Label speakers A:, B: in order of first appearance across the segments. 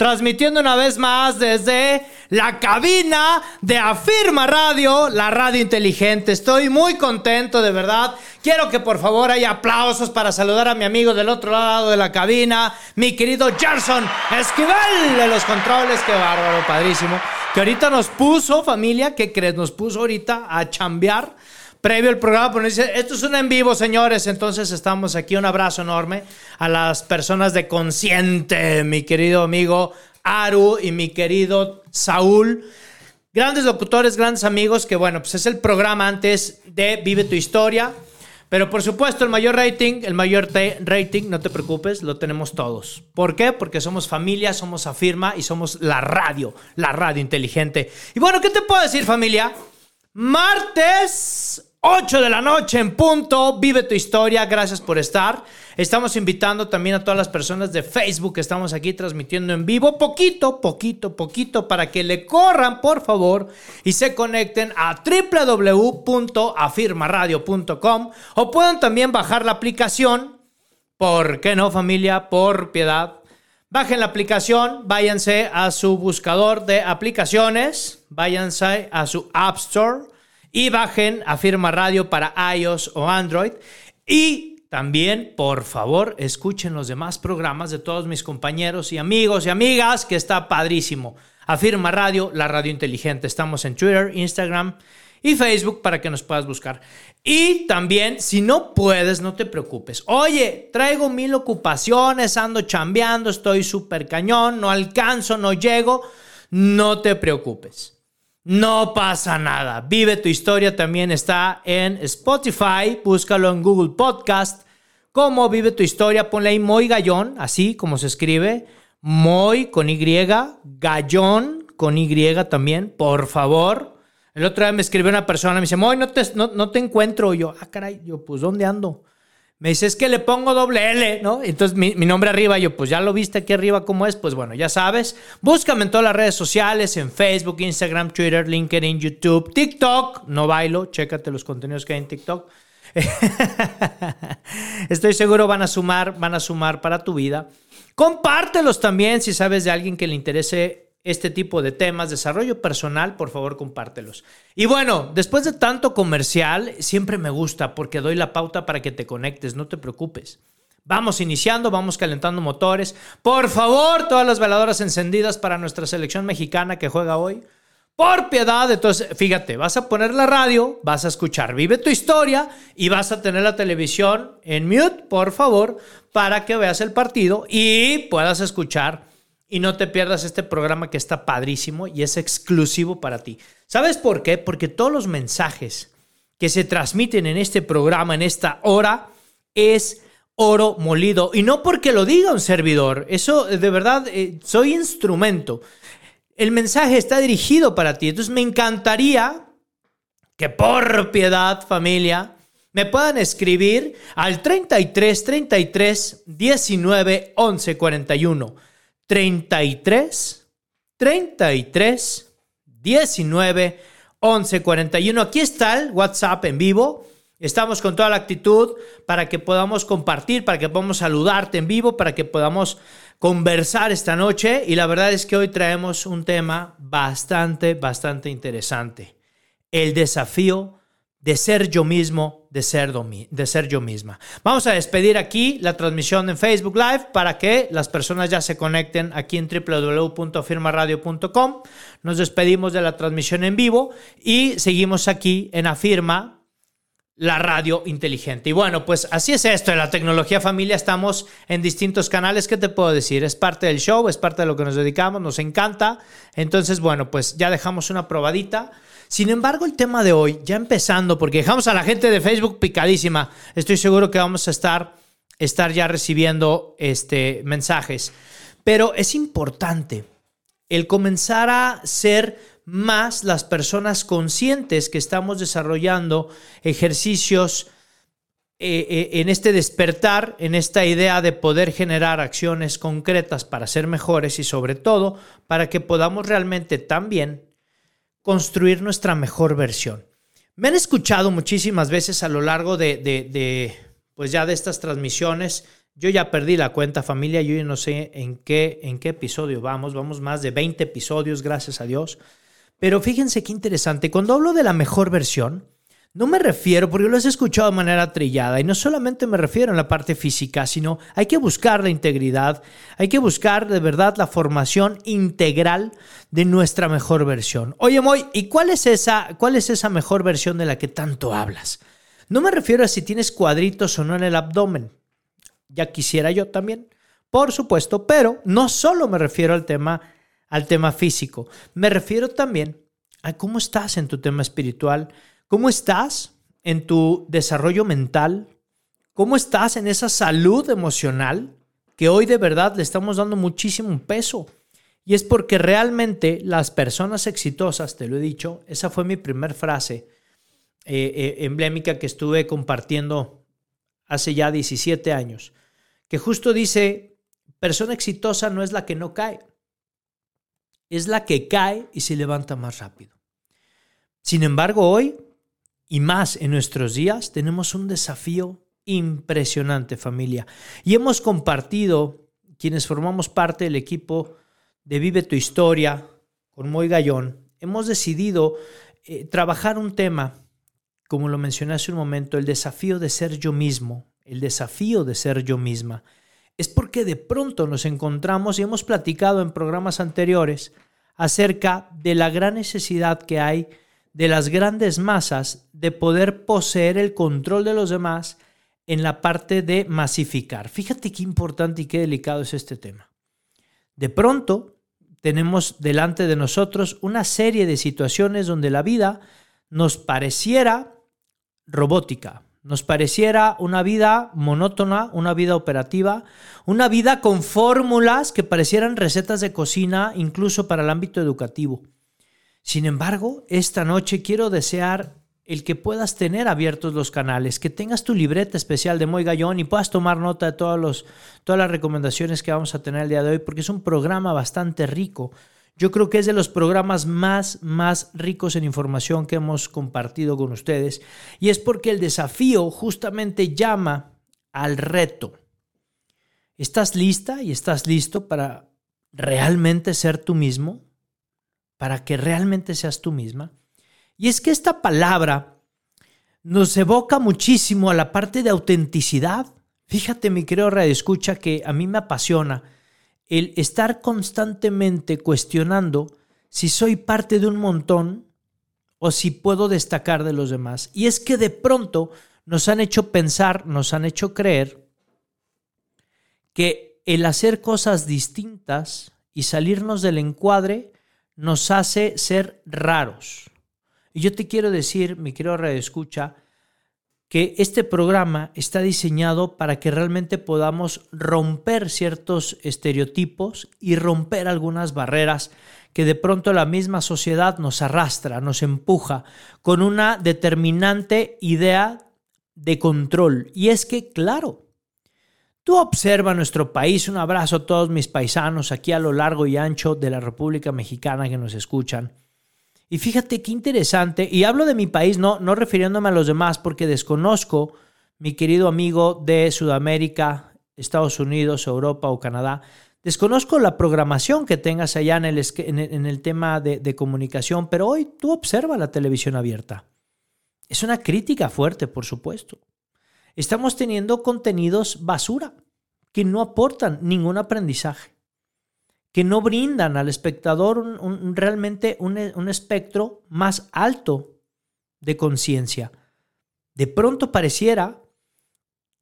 A: Transmitiendo una vez más desde la cabina de Afirma Radio, la radio inteligente. Estoy muy contento, de verdad. Quiero que por favor haya aplausos para saludar a mi amigo del otro lado de la cabina, mi querido Gerson Esquivel de los controles. Qué bárbaro, padrísimo. Que ahorita nos puso, familia, ¿qué crees? Nos puso ahorita a chambear previo al programa, pero dice, esto es un en vivo, señores. Entonces estamos aquí. Un abrazo enorme a las personas de Consciente, mi querido amigo Aru y mi querido Saúl. Grandes locutores, grandes amigos, que bueno, pues es el programa antes de Vive tu Historia. Pero por supuesto, el mayor rating, el mayor rating, no te preocupes, lo tenemos todos. ¿Por qué? Porque somos familia, somos afirma y somos la radio, la radio inteligente. Y bueno, ¿qué te puedo decir, familia? Martes 8 de la noche en punto. Vive tu historia. Gracias por estar. Estamos invitando también a todas las personas de Facebook que estamos aquí transmitiendo en vivo. Poquito, poquito, poquito para que le corran, por favor, y se conecten a www.afirmaradio.com o puedan también bajar la aplicación. ¿Por qué no, familia? Por piedad. Bajen la aplicación, váyanse a su buscador de aplicaciones, váyanse a su App Store y bajen Afirma Radio para iOS o Android. Y también, por favor, escuchen los demás programas de todos mis compañeros y amigos y amigas, que está padrísimo. Afirma Radio, la radio inteligente. Estamos en Twitter, Instagram y Facebook para que nos puedas buscar. Y también, si no puedes, no te preocupes. Oye, traigo mil ocupaciones, ando chambeando, estoy súper cañón, no alcanzo, no llego. No te preocupes. No pasa nada. Vive tu historia también está en Spotify. Búscalo en Google Podcast. Como Vive tu historia, ponle ahí Moy Gallón, así como se escribe. Moy con Y, Gallón con Y también, por favor. El otro día me escribió una persona, me dice, Moy, no te, no, no te encuentro. yo, ah, caray, yo, pues, ¿dónde ando? Me dice, es que le pongo doble L, ¿no? Entonces mi, nombre arriba, yo, pues ya lo viste aquí arriba cómo es, pues bueno, ya sabes. Búscame en todas las redes sociales, en Facebook, Instagram, Twitter, LinkedIn, YouTube, TikTok. No bailo, chécate los contenidos que hay en TikTok. Estoy seguro van a sumar, van a sumar para tu vida. Compártelos también si sabes de alguien que le interese este tipo de temas, desarrollo personal, por favor compártelos. Y bueno, después de tanto comercial, siempre me gusta porque doy la pauta para que te conectes, no te preocupes. Vamos iniciando, vamos calentando motores. Por favor, todas las veladoras encendidas para nuestra selección mexicana que juega hoy. Por piedad, entonces, fíjate, vas a poner la radio, vas a escuchar Vive tu historia y vas a tener la televisión en mute, por favor, para que veas el partido y puedas escuchar y no te pierdas este programa que está padrísimo y es exclusivo para ti. ¿Sabes por qué? Porque todos los mensajes que se transmiten en este programa, en esta hora, es oro molido. Y no porque lo diga un servidor, eso de verdad, eh, soy instrumento. El mensaje está dirigido para ti. Entonces me encantaría que por piedad, familia, me puedan escribir al 33 33 19 11 41. 33 33 19 11 41. Aquí está el WhatsApp en vivo. Estamos con toda la actitud para que podamos compartir, para que podamos saludarte en vivo, para que podamos conversar esta noche. Y la verdad es que hoy traemos un tema bastante, bastante interesante. El desafío de ser yo mismo, de ser, yo misma. Vamos a despedir aquí la transmisión en Facebook Live para que las personas ya se conecten aquí en www.afirmaradio.com. Nos despedimos de la transmisión en vivo y seguimos aquí en Afirma, la radio inteligente. Y bueno, pues así es esto de la tecnología familia. Estamos en distintos canales. ¿Qué te puedo decir? Es parte del show, es parte de lo que nos dedicamos, nos encanta. Entonces, bueno, pues ya dejamos una probadita. Sin embargo, el tema de hoy, ya empezando, porque dejamos a la gente de Facebook picadísima, estoy seguro que vamos a estar, estar ya recibiendo este, mensajes, pero es importante el comenzar a ser más las personas conscientes que estamos desarrollando ejercicios eh, eh, en este despertar, en esta idea de poder generar acciones concretas para ser mejores y sobre todo para que podamos realmente también construir nuestra mejor versión. Me han escuchado muchísimas veces a lo largo de, de pues ya de estas transmisiones yo ya perdí la cuenta familia, yo no sé en qué, en qué episodio vamos, vamos más de 20 episodios, gracias a Dios. Pero fíjense qué interesante, cuando hablo de la mejor versión, no me refiero, porque lo has escuchado de manera trillada, y no solamente me refiero en la parte física, sino hay que buscar la integridad, hay que buscar de verdad la formación integral de nuestra mejor versión. Oye, Moy, ¿y cuál es esa, cuál es esa mejor versión de la que tanto hablas? No me refiero a si tienes cuadritos o no en el abdomen. Ya quisiera yo también, por supuesto, pero no solo me refiero al tema, al tema físico, me refiero también a cómo estás en tu tema espiritual, cómo estás en tu desarrollo mental, cómo estás en esa salud emocional que hoy de verdad le estamos dando muchísimo peso. Y es porque realmente las personas exitosas, te lo he dicho, esa fue mi primera frase eh, eh, emblemática que estuve compartiendo hace ya 17 años que justo dice, persona exitosa no es la que no cae, es la que cae y se levanta más rápido. Sin embargo, hoy, y más en nuestros días, tenemos un desafío impresionante, familia. Y hemos compartido, quienes formamos parte del equipo de Vive tu Historia, con Moy Gallón, hemos decidido eh, trabajar un tema, como lo mencioné hace un momento, el desafío de ser yo mismo, el desafío de ser yo misma, es porque de pronto nos encontramos y hemos platicado en programas anteriores acerca de la gran necesidad que hay de las grandes masas de poder poseer el control de los demás en la parte de masificar. Fíjate qué importante y qué delicado es este tema. De pronto tenemos delante de nosotros una serie de situaciones donde la vida nos pareciera robótica, nos pareciera una vida monótona, una vida operativa, una vida con fórmulas que parecieran recetas de cocina incluso para el ámbito educativo. Sin embargo, esta noche quiero desear el que puedas tener abiertos los canales, que tengas tu libreta especial de Moy Gallón y puedas tomar nota de todas las recomendaciones que vamos a tener el día de hoy, porque es un programa bastante rico yo creo que es de los programas más, más ricos en información que hemos compartido con ustedes. Y es porque el desafío justamente llama al reto. ¿Estás lista y estás listo para realmente ser tú mismo? Para que realmente seas tú misma. Y es que esta palabra nos evoca muchísimo a la parte de autenticidad. Fíjate, mi querido Radio Escucha, que a mí me apasiona el estar constantemente cuestionando si soy parte de un montón o si puedo destacar de los demás. Y es que de pronto nos han hecho pensar, nos han hecho creer que el hacer cosas distintas y salirnos del encuadre nos hace ser raros. Y yo te quiero decir, mi querido Radio Escucha, que este programa está diseñado para que realmente podamos romper ciertos estereotipos y romper algunas barreras que de pronto la misma sociedad nos arrastra, nos empuja con una determinante idea de control. Y es que, claro, tú observa nuestro país, un abrazo a todos mis paisanos aquí a lo largo y ancho de la República Mexicana que nos escuchan. Y fíjate qué interesante, y hablo de mi país, no, no refiriéndome a los demás, porque desconozco, mi querido amigo de Sudamérica, Estados Unidos, Europa o Canadá, desconozco la programación que tengas allá en el, en el, tema de, comunicación, pero hoy tú observa la televisión abierta. Es una crítica fuerte, por supuesto. Estamos teniendo contenidos basura que no aportan ningún aprendizaje que no brindan al espectador realmente un, un espectro más alto de conciencia. De pronto pareciera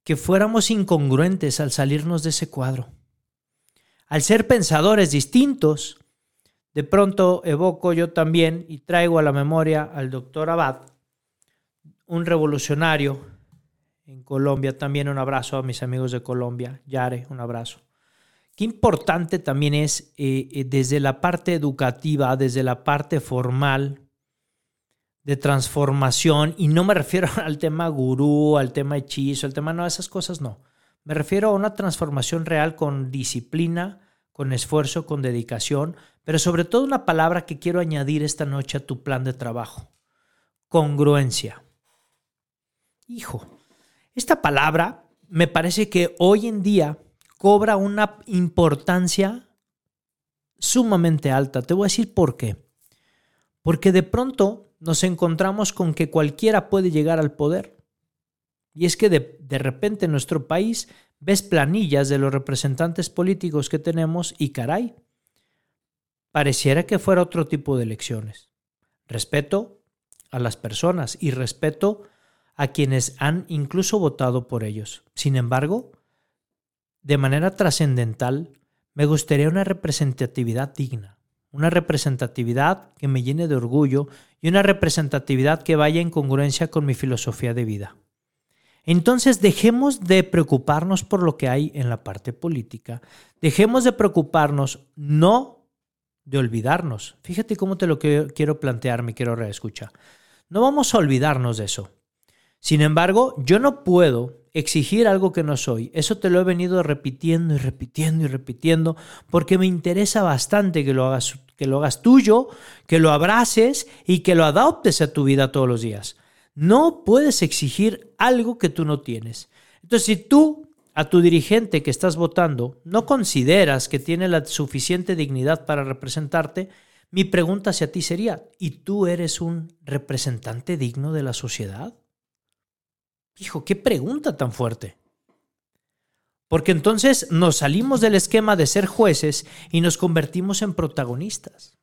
A: que fuéramos incongruentes al salirnos de ese cuadro. Al ser pensadores distintos, de pronto evoco yo también y traigo a la memoria al doctor Abad, un revolucionario en Colombia, también un abrazo a mis amigos de Colombia, Yare, un abrazo qué importante también es eh, eh, desde la parte educativa, desde la parte formal de transformación, y no me refiero al tema gurú, al tema hechizo, al tema, no, esas cosas no. Me refiero a una transformación real con disciplina, con esfuerzo, con dedicación, pero sobre todo una palabra que quiero añadir esta noche a tu plan de trabajo, congruencia. Hijo, esta palabra me parece que hoy en día cobra una importancia sumamente alta. Te voy a decir por qué. Porque de pronto nos encontramos con que cualquiera puede llegar al poder. Y es que de, de, repente en nuestro país ves planillas de los representantes políticos que tenemos y caray, pareciera que fuera otro tipo de elecciones. Respeto a las personas y respeto a quienes han incluso votado por ellos. Sin embargo, de manera trascendental, me gustaría una representatividad digna, una representatividad que me llene de orgullo y una representatividad que vaya en congruencia con mi filosofía de vida. Entonces dejemos de preocuparnos por lo que hay en la parte política, dejemos de preocuparnos no de olvidarnos. Fíjate cómo te lo quiero plantear, mi quiero reescucha. No vamos a olvidarnos de eso. Sin embargo, yo no puedo exigir algo que no soy. Eso te lo he venido repitiendo y repitiendo y repitiendo porque me interesa bastante que lo hagas, que lo hagas tuyo, que lo abraces y que lo adoptes a tu vida todos los días. No puedes exigir algo que tú no tienes. Entonces, si tú a tu dirigente que estás votando no consideras que tiene la suficiente dignidad para representarte, mi pregunta hacia ti sería, ¿y tú eres un representante digno de la sociedad? Hijo, qué pregunta tan fuerte. Porque entonces nos salimos del esquema de ser jueces y nos convertimos en protagonistas.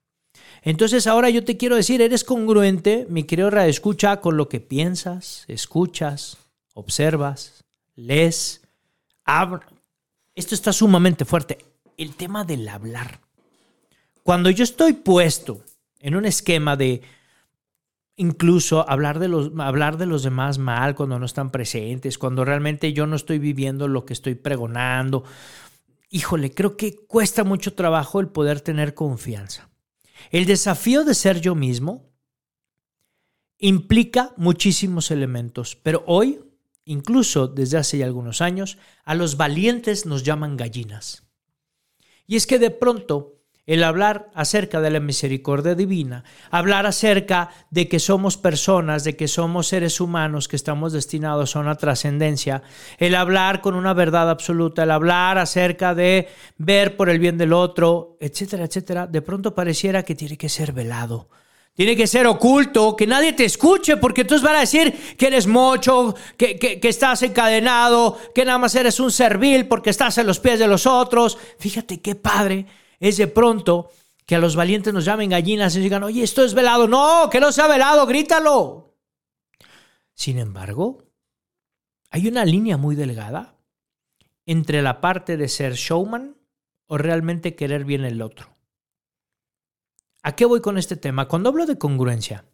A: Entonces ahora yo te quiero decir, eres congruente, mi querido escucha con lo que piensas, escuchas, observas, lees, esto está sumamente fuerte. El tema del hablar. Cuando yo estoy puesto en un esquema de incluso hablar de los, hablar de los demás mal cuando no están presentes, cuando realmente yo no estoy viviendo lo que estoy pregonando, híjole, creo que cuesta mucho trabajo el poder tener confianza. El desafío de ser yo mismo implica muchísimos elementos, pero hoy Incluso desde hace ya algunos años, a los valientes nos llaman gallinas. Y es que de pronto el hablar acerca de la misericordia divina, hablar acerca de que somos personas, de que somos seres humanos que estamos destinados a una trascendencia, el hablar con una verdad absoluta, el hablar acerca de ver por el bien del otro, etcétera, etcétera, de pronto pareciera que tiene que ser velado, tiene que ser oculto, que nadie te escuche, porque entonces van a decir que eres mocho, que, que, estás encadenado, que nada más eres un servil porque estás en los pies de los otros. Fíjate qué padre es de pronto que a los valientes nos llamen gallinas y digan, oye, esto es velado. No, que no sea velado, grítalo. Sin embargo, hay una línea muy delgada entre la parte de ser showman o realmente querer bien el otro. ¿A qué voy con este tema? Cuando hablo de congruencia,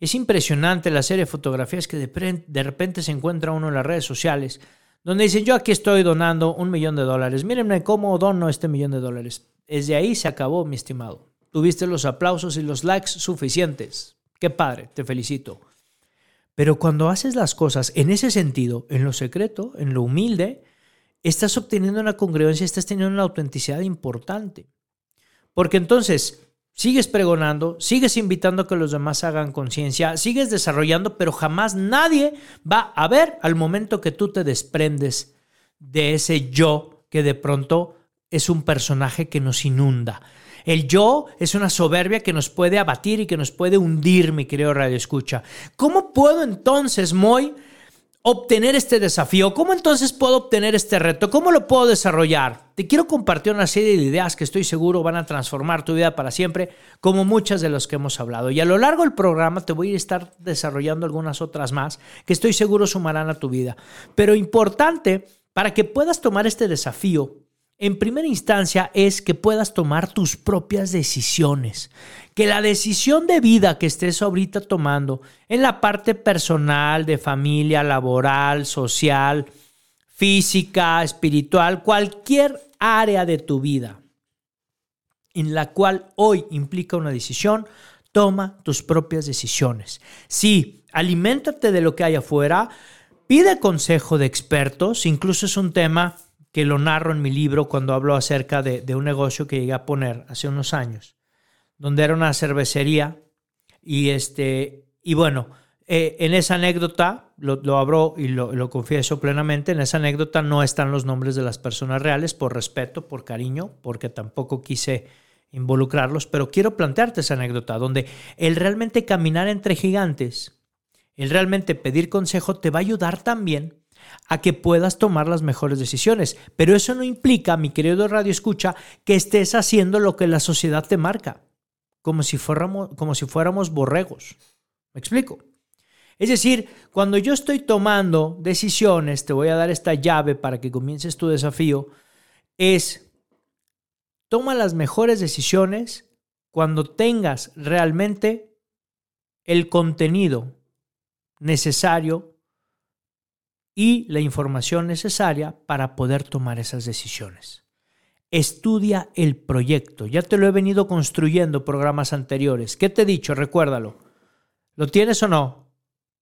A: es impresionante la serie de fotografías que de, repente se encuentra uno en las redes sociales, donde dicen, yo aquí estoy donando un millón de dólares, mírenme cómo dono este millón de dólares. Desde ahí se acabó, mi estimado. Tuviste los aplausos y los likes suficientes. Qué padre, te felicito. Pero cuando haces las cosas en ese sentido, en lo secreto, en lo humilde, estás obteniendo una congruencia, estás teniendo una autenticidad importante. Porque entonces, Sigues pregonando, sigues invitando a que los demás hagan conciencia, sigues desarrollando, pero jamás nadie va a ver al momento que tú te desprendes de ese yo que de pronto es un personaje que nos inunda. El yo es una soberbia que nos puede abatir y que nos puede hundir, mi querido Radio Escucha. ¿Cómo puedo entonces, Moy, obtener este desafío? ¿Cómo entonces puedo obtener este reto? ¿Cómo lo puedo desarrollar? Te quiero compartir una serie de ideas que estoy seguro van a transformar tu vida para siempre, como muchas de las que hemos hablado. Y a lo largo del programa te voy a estar desarrollando algunas otras más que estoy seguro sumarán a tu vida. Pero importante para que puedas tomar este desafío en primera instancia es que puedas tomar tus propias decisiones. Que la decisión de vida que estés ahorita tomando en la parte personal, de familia, laboral, social, física, espiritual, cualquier área de tu vida en la cual hoy implica una decisión, toma tus propias decisiones. Sí, aliméntate de lo que hay afuera, pide consejo de expertos, incluso es un tema que lo narro en mi libro cuando hablo acerca de, un negocio que llegué a poner hace unos años, donde era una cervecería. Y este, y bueno, eh, en esa anécdota, lo, lo abro y lo, lo, confieso plenamente, en esa anécdota no están los nombres de las personas reales por respeto, por cariño, porque tampoco quise involucrarlos, pero quiero plantearte esa anécdota donde el realmente caminar entre gigantes, el realmente pedir consejo te va a ayudar también a que puedas tomar las mejores decisiones. Pero eso no implica, mi querido Radio Escucha, que estés haciendo lo que la sociedad te marca, como si fuéramos, como si fuéramos borregos. ¿Me explico? Es decir, cuando yo estoy tomando decisiones, te voy a dar esta llave para que comiences tu desafío, es Toma las mejores decisiones cuando tengas realmente el contenido necesario y la información necesaria para poder tomar esas decisiones. Estudia el proyecto. Ya te lo he venido construyendo programas anteriores. ¿Qué te he dicho? Recuérdalo. ¿Lo tienes o no?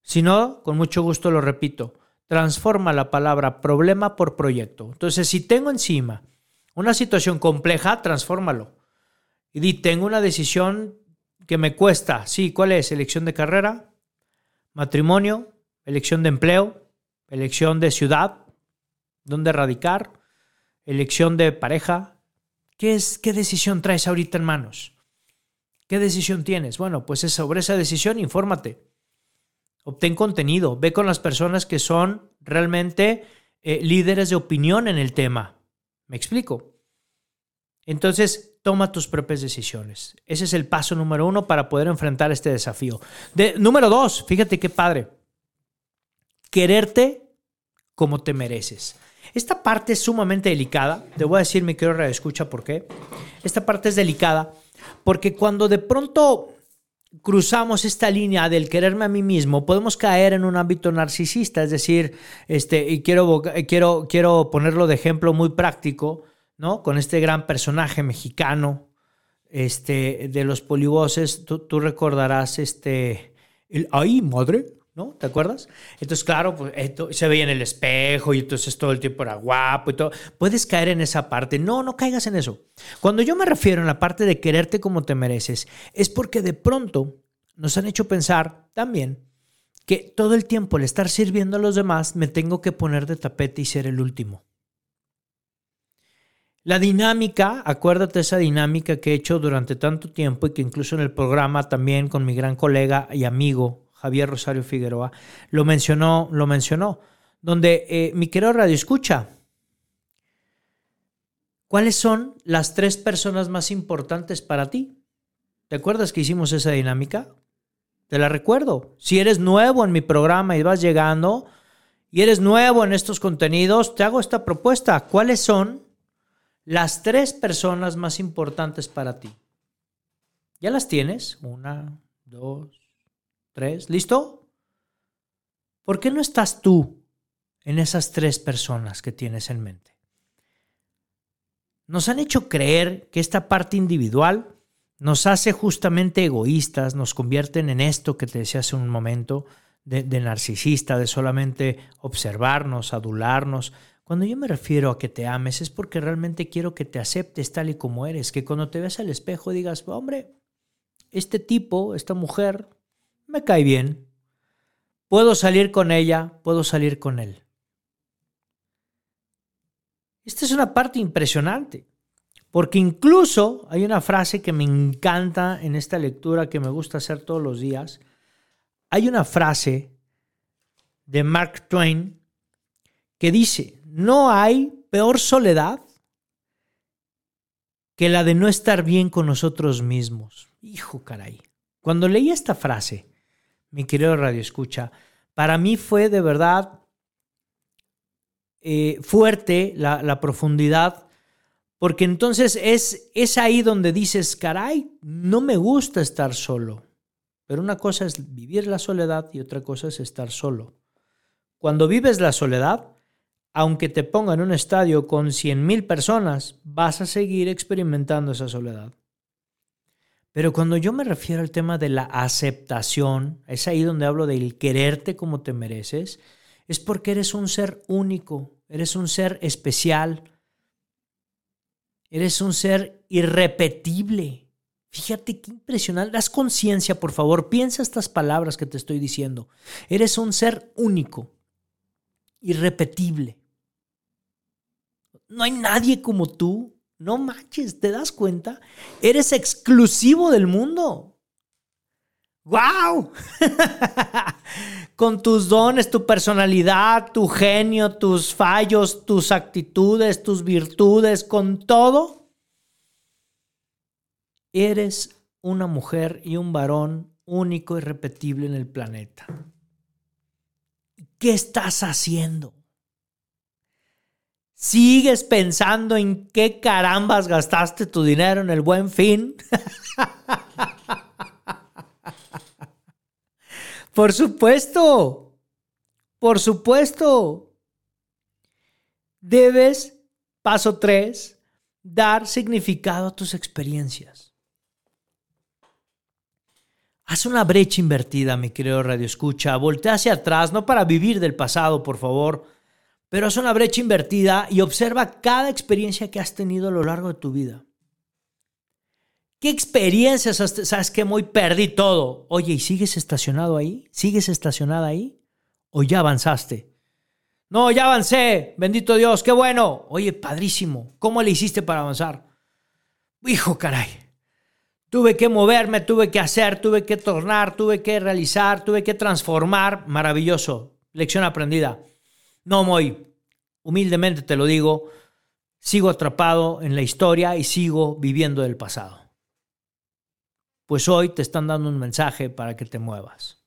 A: Si no, con mucho gusto lo repito. Transforma la palabra problema por proyecto. Entonces, si tengo encima una situación compleja, transfórmalo. Y di, tengo una decisión que me cuesta. Sí, ¿cuál es? Elección de carrera, matrimonio, elección de empleo, elección de ciudad, dónde radicar, elección de pareja. ¿Qué, es, ¿Qué decisión traes ahorita en manos? ¿Qué decisión tienes? Bueno, pues es sobre esa decisión, infórmate. Obtén contenido, ve con las personas que son realmente eh, líderes de opinión en el tema. ¿Me explico? Entonces, toma tus propias decisiones. Ese es el paso número uno para poder enfrentar este desafío. De, número dos, fíjate qué padre. Quererte como te mereces. Esta parte es sumamente delicada. Te voy a decir, mi escucha por qué. Esta parte es delicada porque cuando de pronto cruzamos esta línea del quererme a mí mismo, podemos caer en un ámbito narcisista, es decir, este, y quiero, quiero, quiero ponerlo de ejemplo muy práctico, ¿no? Con este gran personaje mexicano, este, de los polivoces, tú, tú recordarás este, el, ay, madre, ¿no? ¿Te acuerdas? Entonces, claro, pues esto se veía en el espejo y entonces todo el tiempo era guapo y todo. Puedes caer en esa parte. No, no caigas en eso. Cuando yo me refiero en la parte de quererte como te mereces, es porque de pronto nos han hecho pensar también que todo el tiempo al estar sirviendo a los demás me tengo que poner de tapete y ser el último. La dinámica, acuérdate esa dinámica que he hecho durante tanto tiempo y que incluso en el programa también con mi gran colega y amigo Javier Rosario Figueroa, lo mencionó, lo mencionó, donde eh, mi querido Radio Escucha, ¿cuáles son las tres personas más importantes para ti? ¿Te acuerdas que hicimos esa dinámica? Te la recuerdo. Si eres nuevo en mi programa y vas llegando y eres nuevo en estos contenidos, te hago esta propuesta. ¿Cuáles son las tres personas más importantes para ti? ¿Ya las tienes? Una, dos, Tres, ¿listo? ¿Por qué no estás tú en esas tres personas que tienes en mente? Nos han hecho creer que esta parte individual nos hace justamente egoístas, nos convierten en esto que te decía hace un momento, de, narcisista, de solamente observarnos, adularnos. Cuando yo me refiero a que te ames es porque realmente quiero que te aceptes tal y como eres, que cuando te veas al espejo digas, hombre, este tipo, esta mujer, me cae bien. Puedo salir con ella, puedo salir con él. Esta es una parte impresionante, porque incluso hay una frase que me encanta en esta lectura que me gusta hacer todos los días. Hay una frase de Mark Twain que dice, no hay peor soledad que la de no estar bien con nosotros mismos. Hijo caray. Cuando leí esta frase, mi querido Radio Escucha, para mí fue de verdad eh, fuerte la, profundidad, porque entonces es, es ahí donde dices, caray, no me gusta estar solo. Pero una cosa es vivir la soledad y otra cosa es estar solo. Cuando vives la soledad, aunque te ponga en un estadio con 100 mil personas, vas a seguir experimentando esa soledad. Pero cuando yo me refiero al tema de la aceptación, es ahí donde hablo del quererte como te mereces, es porque eres un ser único, eres un ser especial, eres un ser irrepetible. Fíjate qué impresionante. Das conciencia, por favor. Piensa estas palabras que te estoy diciendo. Eres un ser único, irrepetible. No hay nadie como tú. No manches, ¿te das cuenta? Eres exclusivo del mundo. ¡Wow! Con tus dones, tu personalidad, tu genio, tus fallos, tus actitudes, tus virtudes, con todo, eres una mujer y un varón único y repetible en el planeta. ¿Qué estás haciendo? ¿Sigues pensando en qué carambas gastaste tu dinero en el buen fin? Por supuesto, por supuesto. Debes, paso tres, dar significado a tus experiencias. Haz una brecha invertida, mi querido Radio Escucha. Voltea hacia atrás, no para vivir del pasado, por favor pero haz una brecha invertida y observa cada experiencia que has tenido a lo largo de tu vida. ¿Qué experiencias sabes que muy perdí todo? Oye, ¿y sigues estacionado ahí? ¿Sigues estacionada ahí? ¿O ya avanzaste? No, ya avancé. Bendito Dios, qué bueno. Oye, padrísimo. ¿Cómo le hiciste para avanzar? Hijo, caray. Tuve que moverme, tuve que hacer, tuve que tornar, tuve que realizar, tuve que transformar. Maravilloso. Lección aprendida. No, Moy, humildemente te lo digo, sigo atrapado en la historia y sigo viviendo del pasado. Pues hoy te están dando un mensaje para que te muevas.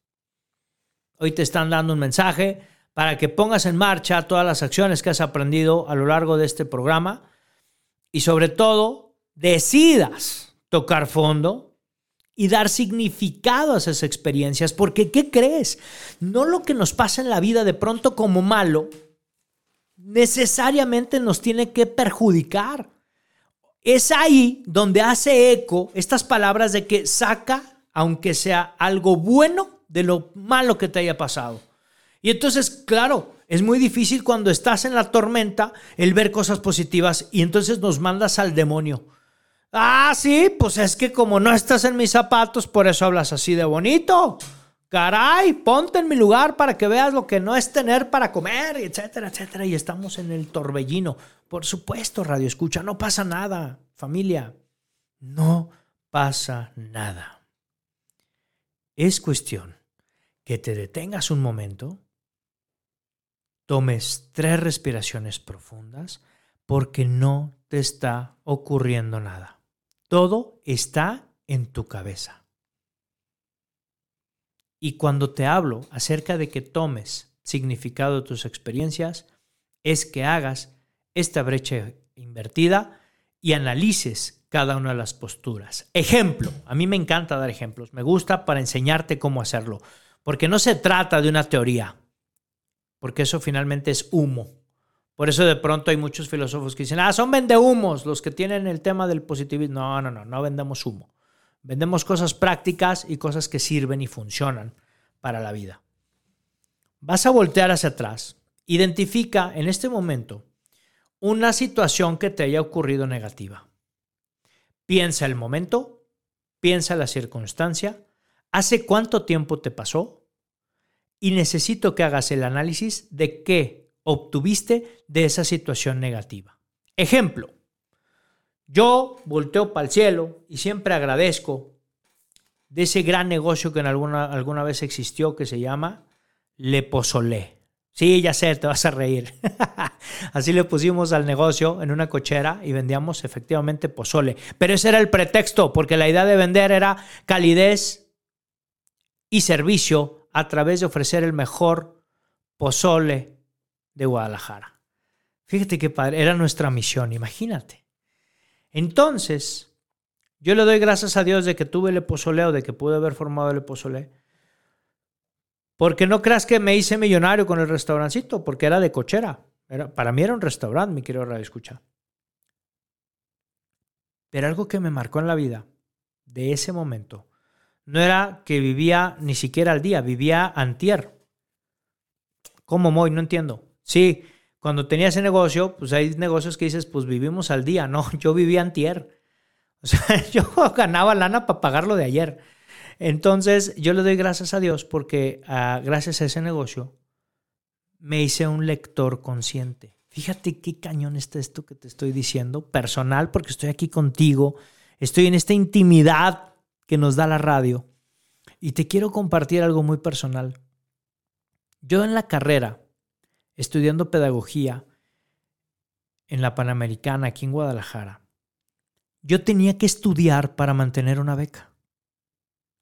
A: Hoy te están dando un mensaje para que pongas en marcha todas las acciones que has aprendido a lo largo de este programa y sobre todo decidas tocar fondo y dar significado a esas experiencias. Porque, ¿qué crees? No lo que nos pasa en la vida de pronto como malo necesariamente nos tiene que perjudicar. Es ahí donde hace eco estas palabras de que saca, aunque sea algo bueno, de lo malo que te haya pasado. Y entonces, claro, es muy difícil cuando estás en la tormenta el ver cosas positivas y entonces nos mandas al demonio. Ah, sí, pues es que como no estás en mis zapatos, por eso hablas así de bonito. Caray, ponte en mi lugar para que veas lo que no es tener para comer, etcétera, etcétera. Y estamos en el torbellino. Por supuesto, Radio Escucha, no pasa nada, familia. No pasa nada. Es cuestión que te detengas un momento, tomes tres respiraciones profundas, porque no te está ocurriendo nada. Todo está en tu cabeza. Y cuando te hablo acerca de que tomes significado de tus experiencias, es que hagas esta brecha invertida y analices cada una de las posturas. Ejemplo, a mí me encanta dar ejemplos, me gusta para enseñarte cómo hacerlo, porque no se trata de una teoría, porque eso finalmente es humo. Por eso de pronto hay muchos filósofos que dicen, ah, son vendehumos los que tienen el tema del positivismo. No, no, no, no vendemos humo. Vendemos cosas prácticas y cosas que sirven y funcionan para la vida. Vas a voltear hacia atrás. Identifica en este momento una situación que te haya ocurrido negativa. Piensa el momento, piensa la circunstancia, hace cuánto tiempo te pasó y necesito que hagas el análisis de qué obtuviste de esa situación negativa. Ejemplo, yo volteo para el cielo y siempre agradezco de ese gran negocio que alguna, alguna vez existió que se llama Le Pozolé. Sí, ya sé, te vas a reír. Así le pusimos al negocio en una cochera y vendíamos efectivamente pozole. Pero ese era el pretexto, porque la idea de vender era calidez y servicio a través de ofrecer el mejor pozole de Guadalajara. Fíjate qué padre, era nuestra misión, imagínate. Entonces, yo le doy gracias a Dios de que tuve el pozoleo, de que pude haber formado el pozolé. Porque no creas que me hice millonario con el restaurancito, porque era de cochera. Era, para mí era un restaurante, mi querido Radio Escucha. Pero algo que me marcó en la vida de ese momento no era que vivía ni siquiera al día, vivía antier. ¿Cómo, Moy? No entiendo. Sí, cuando tenía ese negocio, pues hay negocios que dices, pues vivimos al día. No, yo vivía antier. O sea, yo ganaba lana para pagar lo de ayer. Entonces, yo le doy gracias a Dios porque ah, gracias a ese negocio me hice un lector consciente. Fíjate qué cañón está esto que te estoy diciendo, personal, porque estoy aquí contigo, estoy en esta intimidad que nos da la radio y te quiero compartir algo muy personal. Yo en la carrera, estudiando pedagogía en la Panamericana, aquí en Guadalajara, yo tenía que estudiar para mantener una beca.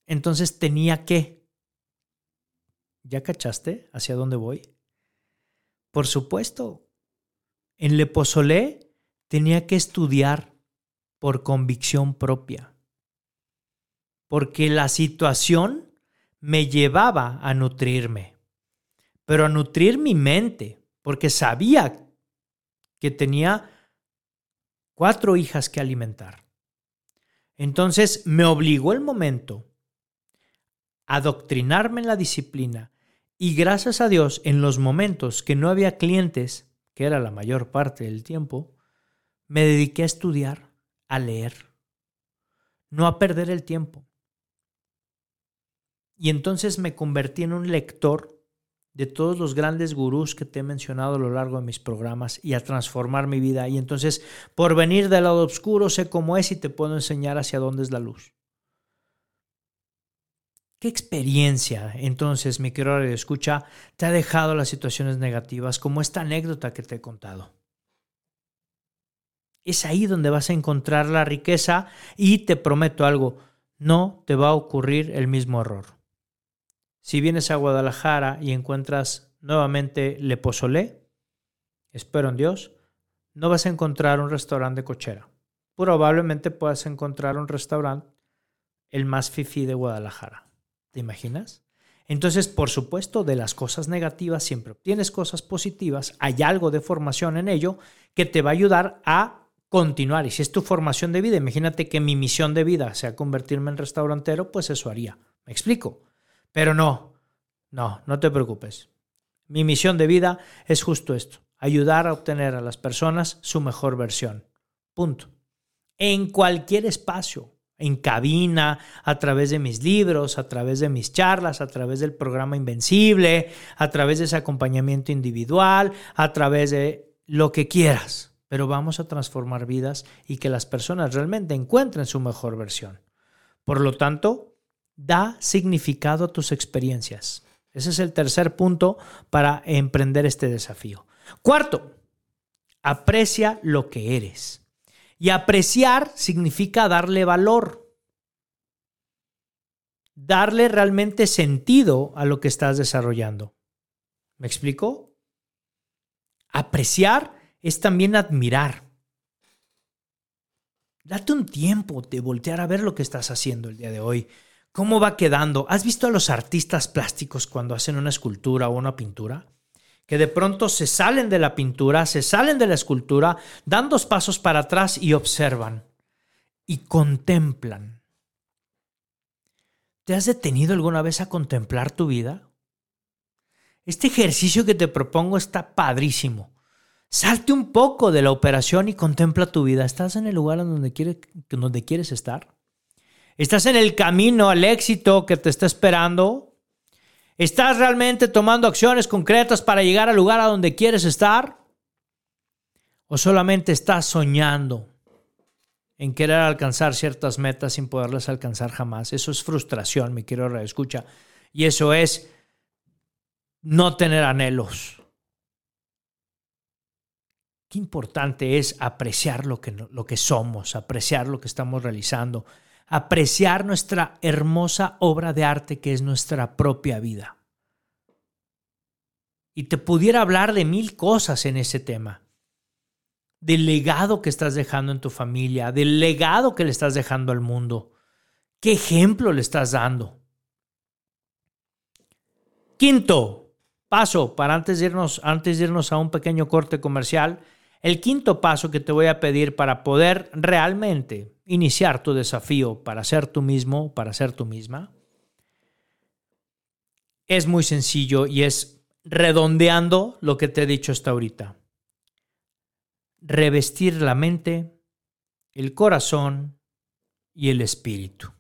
A: Entonces tenía que... ¿Ya cachaste hacia dónde voy? Por supuesto. En Le Pozolé tenía que estudiar por convicción propia. Porque la situación me llevaba a nutrirme. Pero a nutrir mi mente. Porque sabía que tenía cuatro hijas que alimentar. Entonces me obligó el momento a adoctrinarme en la disciplina y gracias a Dios en los momentos que no había clientes, que era la mayor parte del tiempo, me dediqué a estudiar, a leer, no a perder el tiempo. Y entonces me convertí en un lector de todos los grandes gurús que te he mencionado a lo largo de mis programas y a transformar mi vida. Y entonces, por venir del lado oscuro, sé cómo es y te puedo enseñar hacia dónde es la luz. ¿Qué experiencia, entonces, mi querido de escucha, te ha dejado las situaciones negativas como esta anécdota que te he contado? Es ahí donde vas a encontrar la riqueza y te prometo algo, no te va a ocurrir el mismo error. Si vienes a Guadalajara y encuentras nuevamente Le Pozolé, espero en Dios, no vas a encontrar un restaurante de cochera. Probablemente puedas encontrar un restaurante el más fifi de Guadalajara. ¿Te imaginas? Entonces, por supuesto, de las cosas negativas siempre obtienes cosas positivas, hay algo de formación en ello que te va a ayudar a continuar. Y si es tu formación de vida, imagínate que mi misión de vida sea convertirme en restaurantero, pues eso haría. ¿Me explico? Pero no, no, no te preocupes. Mi misión de vida es justo esto, ayudar a obtener a las personas su mejor versión. Punto. En cualquier espacio, en cabina, a través de mis libros, a través de mis charlas, a través del programa Invencible, a través de ese acompañamiento individual, a través de lo que quieras. Pero vamos a transformar vidas y que las personas realmente encuentren su mejor versión. Por lo tanto, Da significado a tus experiencias. Ese es el tercer punto para emprender este desafío. Cuarto, aprecia lo que eres. Y apreciar significa darle valor. Darle realmente sentido a lo que estás desarrollando. ¿Me explico? Apreciar es también admirar. Date un tiempo de voltear a ver lo que estás haciendo el día de hoy cómo va quedando. ¿Has visto a los artistas plásticos cuando hacen una escultura o una pintura? Que de pronto se salen de la pintura, se salen de la escultura, dan dos pasos para atrás y observan y contemplan. ¿Te has detenido alguna vez a contemplar tu vida? Este ejercicio que te propongo está padrísimo. Salte un poco de la operación y contempla tu vida. ¿Estás en el lugar donde quieres, donde quieres estar? ¿Estás en el camino al éxito que te está esperando? ¿Estás realmente tomando acciones concretas para llegar al lugar a donde quieres estar? ¿O solamente estás soñando en querer alcanzar ciertas metas sin poderlas alcanzar jamás? Eso es frustración, mi querido escucha. Y eso es no tener anhelos. Qué importante es apreciar lo que, lo que somos, apreciar lo que estamos realizando, apreciar nuestra hermosa obra de arte que es nuestra propia vida. Y te pudiera hablar de mil cosas en ese tema. Del legado que estás dejando en tu familia, del legado que le estás dejando al mundo. ¿Qué ejemplo le estás dando? Quinto, paso, para antes de, irnos, antes de irnos a un pequeño corte comercial, el quinto paso que te voy a pedir para poder realmente iniciar tu desafío para ser tú mismo, para ser tú misma, es muy sencillo y es redondeando lo que te he dicho hasta ahorita. Revestir la mente, el corazón y el espíritu.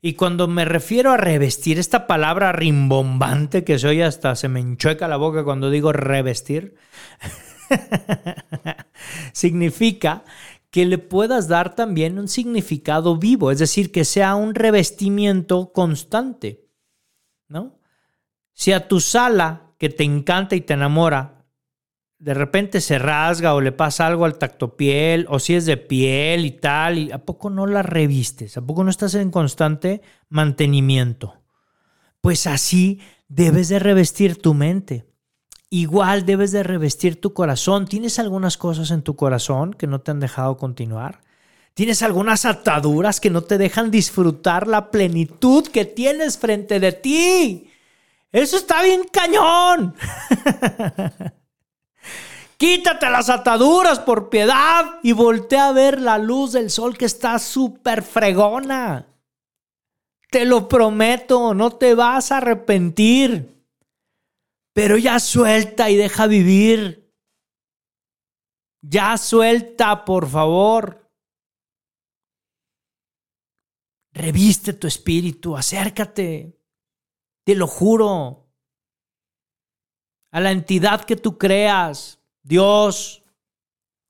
A: Y cuando me refiero a revestir, esta palabra rimbombante que soy hasta se me enchueca la boca cuando digo revestir, significa que le puedas dar también un significado vivo, es decir, que sea un revestimiento constante, ¿no? Si a tu sala que te encanta y te enamora de repente se rasga o le pasa algo al tacto piel o si es de piel y tal, y ¿a poco no la revistes? ¿A poco no estás en constante mantenimiento? Pues así debes de revestir tu mente. Igual debes de revestir tu corazón. ¿Tienes algunas cosas en tu corazón que no te han dejado continuar? ¿Tienes algunas ataduras que no te dejan disfrutar la plenitud que tienes frente de ti? Eso está bien cañón. Quítate las ataduras por piedad y voltea a ver la luz del sol que está súper fregona. Te lo prometo, no te vas a arrepentir. Pero ya suelta y deja vivir. Ya suelta, por favor. Reviste tu espíritu, acércate. Te lo juro. A la entidad que tú creas Dios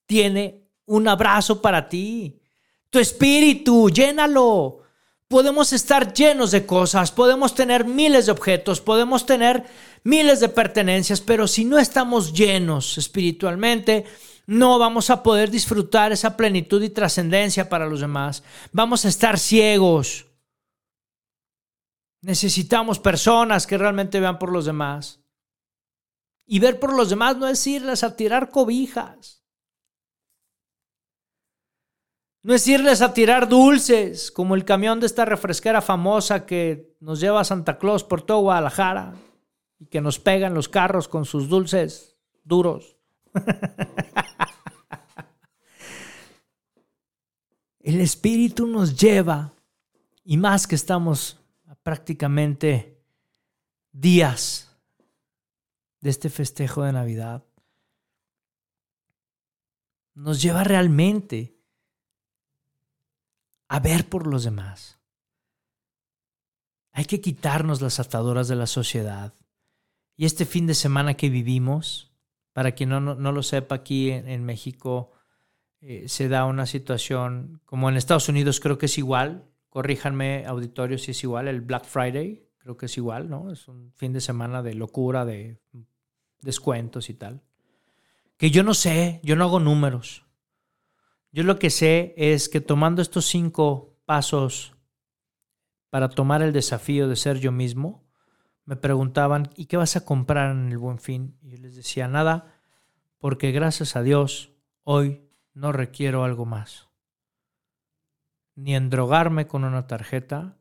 A: tiene un abrazo para ti. Tu espíritu, llénalo. Podemos estar llenos de cosas, podemos tener miles de objetos, podemos tener miles de pertenencias, pero si no estamos llenos espiritualmente, no vamos a poder disfrutar esa plenitud y trascendencia para los demás. Vamos a estar ciegos. Necesitamos personas que realmente vean por los demás. Y ver por los demás no es irles a tirar cobijas. No es irles a tirar dulces, como el camión de esta refresquera famosa que nos lleva a Santa Claus por todo Guadalajara y que nos pegan los carros con sus dulces duros. El Espíritu nos lleva, y más que estamos prácticamente días de este festejo de Navidad nos lleva realmente a ver por los demás. Hay que quitarnos las ataduras de la sociedad. Y este fin de semana que vivimos, para quien no, no, lo sepa, aquí en, México eh, se da una situación, como en Estados Unidos creo que es igual, corríjanme auditorio si es igual, el Black Friday, creo que es igual, ¿no? Es un fin de semana de locura, de descuentos y tal. Que yo no sé, yo no hago números. Yo lo que sé es que tomando estos cinco pasos para tomar el desafío de ser yo mismo, me preguntaban, ¿y qué vas a comprar en el buen fin? Y yo les decía, nada, porque gracias a Dios hoy no requiero algo más. Ni endrogarme con una tarjeta,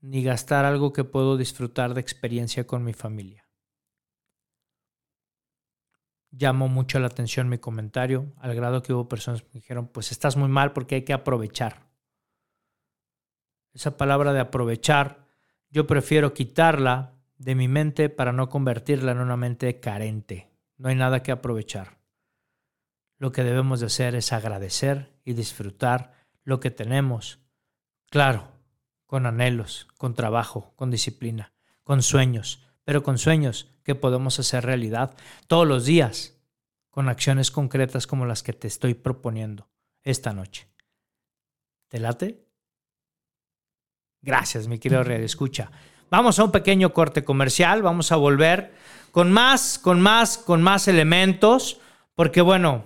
A: ni gastar algo que puedo disfrutar de experiencia con mi familia llamó mucho la atención mi comentario, al grado que hubo personas que dijeron, pues estás muy mal porque hay que aprovechar. Esa palabra de aprovechar, yo prefiero quitarla de mi mente para no convertirla en una mente carente. No hay nada que aprovechar. Lo que debemos de hacer es agradecer y disfrutar lo que tenemos. Claro, con anhelos, con trabajo, con disciplina, con sueños, pero con sueños podemos hacer realidad todos los días, con acciones concretas como las que te estoy proponiendo esta noche. ¿Te late? Gracias, mi querido Red Escucha. Vamos a un pequeño corte comercial, vamos a volver con más, con más, con más elementos, porque bueno,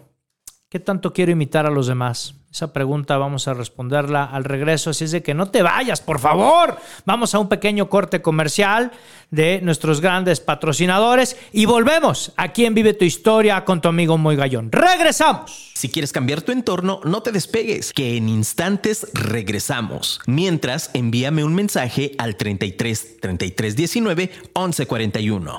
A: ¿qué tanto quiero imitar a los demás? Esa pregunta vamos a responderla al regreso, así es de que no te vayas, por favor. Vamos a un pequeño corte comercial de nuestros grandes patrocinadores y volvemos aquí en Vive tu Historia con tu amigo Moy Gallón. Regresamos.
B: Si quieres cambiar tu entorno, no te despegues, que en instantes regresamos. Mientras, envíame un mensaje al 33 33 19 11 41.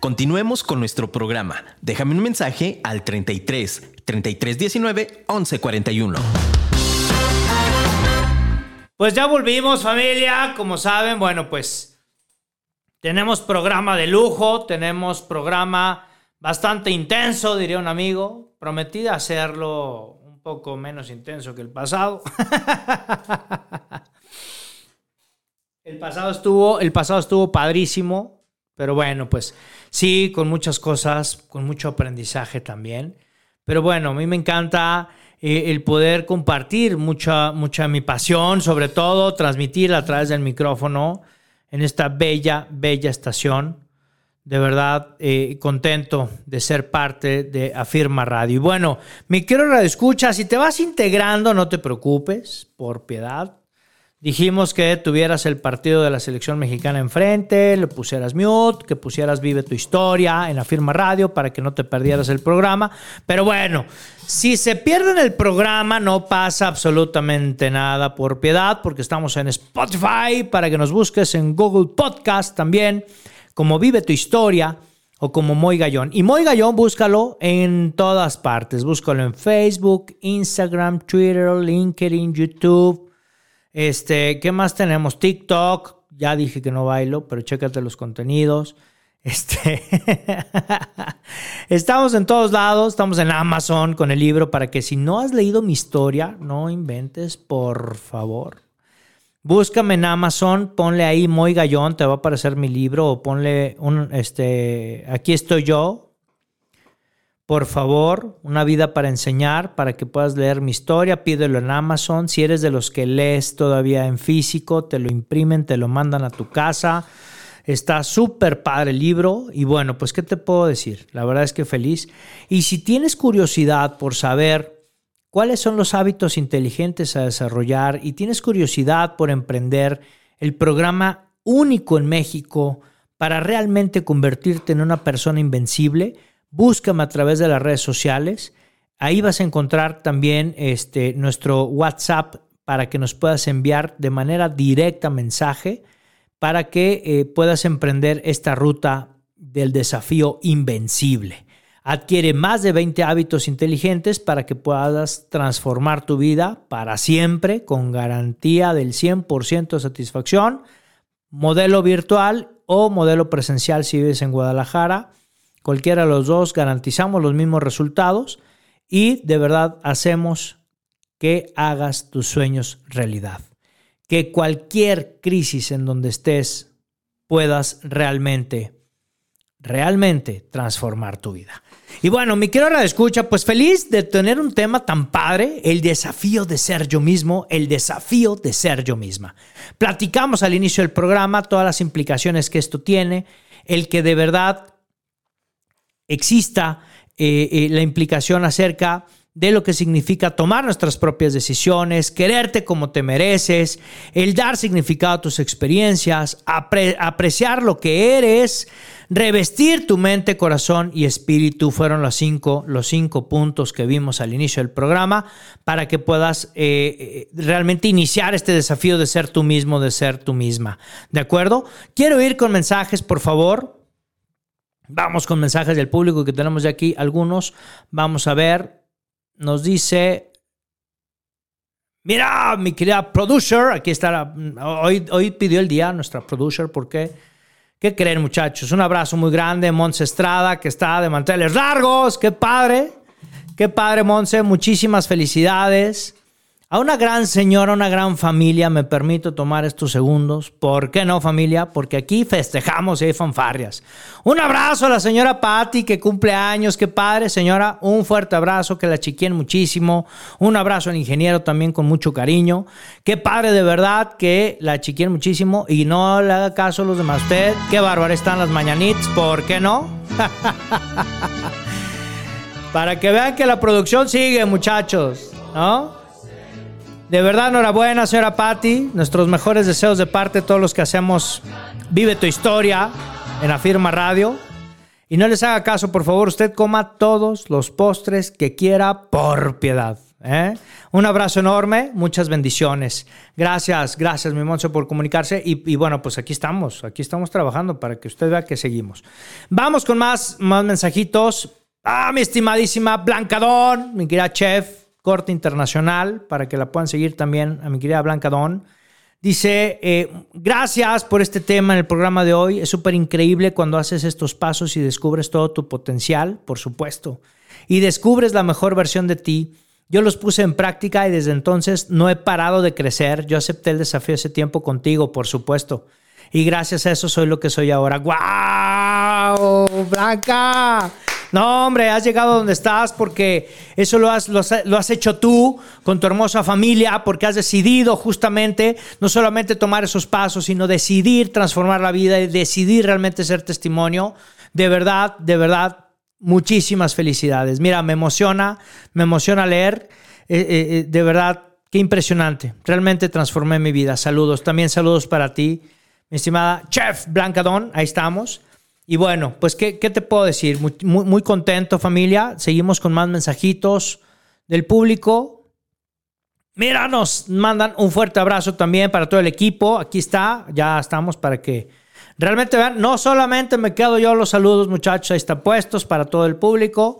B: Continuemos con nuestro programa. Déjame un mensaje al 33 33 19 11 41.
A: Pues ya volvimos familia, como saben, bueno pues tenemos programa de lujo, tenemos programa bastante intenso, diría un amigo. Prometí hacerlo un poco menos intenso que el pasado. el pasado estuvo, el pasado estuvo padrísimo, pero bueno, pues sí, con muchas cosas, con mucho aprendizaje también. Pero bueno, a mí me encanta eh, el poder compartir mucha, mucha mi pasión, sobre todo transmitir a través del micrófono en esta bella, bella estación de verdad eh, contento de ser parte de Afirma Radio. Y bueno, mi quiero radio escucha, si te vas integrando, no te preocupes, por piedad. Dijimos que tuvieras el partido de la selección mexicana enfrente, le pusieras mute, que pusieras Vive tu historia en Afirma Radio para que no te perdieras el programa. Pero bueno, si se pierden el programa, no pasa absolutamente nada por piedad, porque estamos en Spotify para que nos busques en Google Podcast también como Vive tu Historia o como Moy Gallón. Y Moy Gallón búscalo en todas partes. Búscalo en Facebook, Instagram, Twitter, LinkedIn, YouTube. Este, ¿qué más tenemos? TikTok. Ya dije que no bailo, pero chécate los contenidos. Este, estamos en todos lados, estamos en Amazon con el libro para que si no has leído mi historia, no inventes, por favor. Búscame en Amazon, ponle ahí Moy Gallón, te va a aparecer mi libro, o ponle un, este, aquí estoy yo. Por favor, una vida para enseñar, para que puedas leer mi historia, pídelo en Amazon. Si eres de los que lees todavía en físico, te lo imprimen, te lo mandan a tu casa. Está súper padre el libro y bueno, pues ¿qué te puedo decir? La verdad es que feliz. Y si tienes curiosidad por saber cuáles son los hábitos inteligentes a desarrollar y tienes curiosidad por emprender el programa único en México para realmente convertirte en una persona invencible, búscame a través de las redes sociales. Ahí vas a encontrar también este, nuestro WhatsApp para que nos puedas enviar de manera directa mensaje para que eh, puedas emprender esta ruta del desafío invencible. Adquiere más de 20 hábitos inteligentes para que puedas transformar tu vida para siempre con garantía del 100% de satisfacción. Modelo virtual o modelo presencial si vives en Guadalajara. Cualquiera de los dos garantizamos los mismos resultados y de verdad hacemos que hagas tus sueños realidad. Que cualquier crisis en donde estés puedas realmente, realmente transformar tu vida. Y bueno, mi querida escucha, pues feliz de tener un tema tan padre, el desafío de ser yo mismo, el desafío de ser yo misma. Platicamos al inicio del programa todas las implicaciones que esto tiene, el que de verdad exista eh, eh, la implicación acerca de lo que significa tomar nuestras propias decisiones, quererte como te mereces, el dar significado a tus experiencias, apreciar lo que eres, revestir tu mente, corazón y espíritu. Fueron los cinco, los cinco puntos que vimos al inicio del programa para que puedas eh, realmente iniciar este desafío de ser tú mismo, de ser tú misma. ¿De acuerdo? Quiero ir con mensajes, por favor. Vamos con mensajes del público que tenemos ya aquí algunos. Vamos a ver nos dice, mira, mi querida producer, aquí está, hoy, hoy pidió el día nuestra producer, ¿por qué? ¿Qué creen muchachos? Un abrazo muy grande, Monse Estrada, que está de manteles largos, qué padre, qué padre Monse, muchísimas felicidades. A una gran señora, una gran familia, me permito tomar estos segundos. ¿Por qué no, familia? Porque aquí festejamos y hay fanfarrias. Un abrazo a la señora Patti, que cumple años. Qué padre, señora. Un fuerte abrazo, que la chiquien muchísimo. Un abrazo al ingeniero también con mucho cariño. Qué padre, de verdad, que la chiquien muchísimo. Y no le haga caso a los demás. Usted, qué bárbaro están las mañanitas. ¿Por qué no? Para que vean que la producción sigue, muchachos. ¿No? De verdad, enhorabuena, señora Patti. Nuestros mejores deseos de parte de todos los que hacemos Vive tu historia en Afirma Radio. Y no les haga caso, por favor, usted coma todos los postres que quiera por piedad. ¿eh? Un abrazo enorme, muchas bendiciones. Gracias, gracias, mi Monse, por comunicarse. Y, bueno, pues aquí estamos, aquí estamos trabajando para que usted vea que seguimos. Vamos con más, más mensajitos. Ah, mi estimadísima Blancadón, mi querida chef, corte internacional, para que la puedan seguir también a mi querida Blancadón. Dice, eh, gracias por este tema en el programa de hoy. Es súper increíble cuando haces estos pasos y descubres todo tu potencial, por supuesto, y descubres la mejor versión de ti. Yo los puse en práctica y desde entonces no he parado de crecer. Yo acepté el desafío ese tiempo contigo, por supuesto. Y gracias a eso soy lo que soy ahora. ¡Guau! ¡Blanca! No, hombre, has llegado donde estás porque eso lo has, lo, has, hecho tú con tu hermosa familia, porque has decidido justamente no solamente tomar esos pasos, sino decidir transformar la vida y decidir realmente ser testimonio. De verdad, de verdad, muchísimas felicidades. Mira, me emociona, me emociona leer. Eh, eh, eh, de verdad, qué impresionante. Realmente transformé mi vida. Saludos. También saludos para ti, mi estimada Chef Blancadón. Ahí estamos. Y bueno, pues, ¿qué, te puedo decir? Muy, muy, contento, familia. Seguimos con más mensajitos del público. Mira, nos mandan un fuerte abrazo también para todo el equipo. Aquí está, ya estamos para que realmente vean. No solamente me quedo yo los saludos, muchachos, ahí están puestos para todo el público.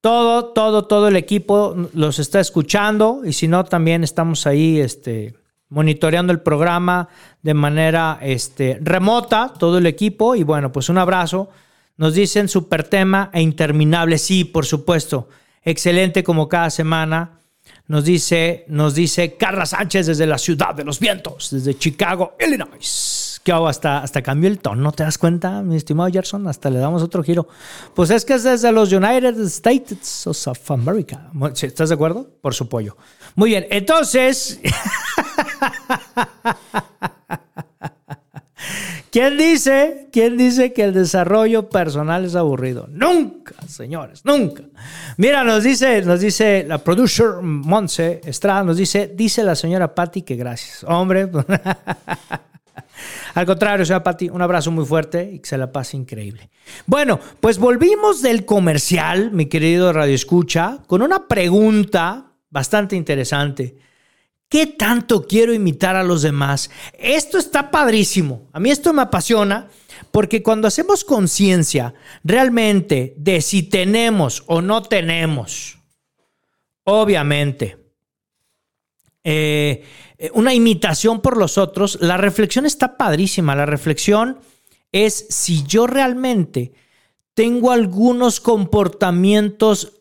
A: Todo, todo, todo el equipo los está escuchando y si no, también estamos ahí, este, monitoreando el programa de manera este, remota, todo el equipo. Y bueno, pues un abrazo. Nos dicen super tema e interminable. Sí, por supuesto. Excelente como cada semana. Nos dice, nos dice Carla Sánchez desde la ciudad de los vientos, desde Chicago, Illinois. Que hago hasta, hasta cambió el tono, ¿te das cuenta, mi estimado Gerson? Hasta le damos otro giro. Pues es que es desde los United States of America. ¿Estás de acuerdo? Por su pollo. Muy bien, entonces... ¿Quién dice, ¿Quién dice que el desarrollo personal es aburrido? Nunca, señores, nunca. Mira, nos dice, nos dice la producer Monse Estrada, nos dice, dice la señora Patti que gracias. Hombre, al contrario, señora Patti, un abrazo muy fuerte y que se la pase increíble. Bueno, pues volvimos del comercial, mi querido Radio Escucha, con una pregunta bastante interesante. ¿Qué tanto quiero imitar a los demás? Esto está padrísimo. A mí esto me apasiona porque cuando hacemos conciencia realmente de si tenemos o no tenemos, obviamente, eh, una imitación por los otros, la reflexión está padrísima. La reflexión es si yo realmente tengo algunos comportamientos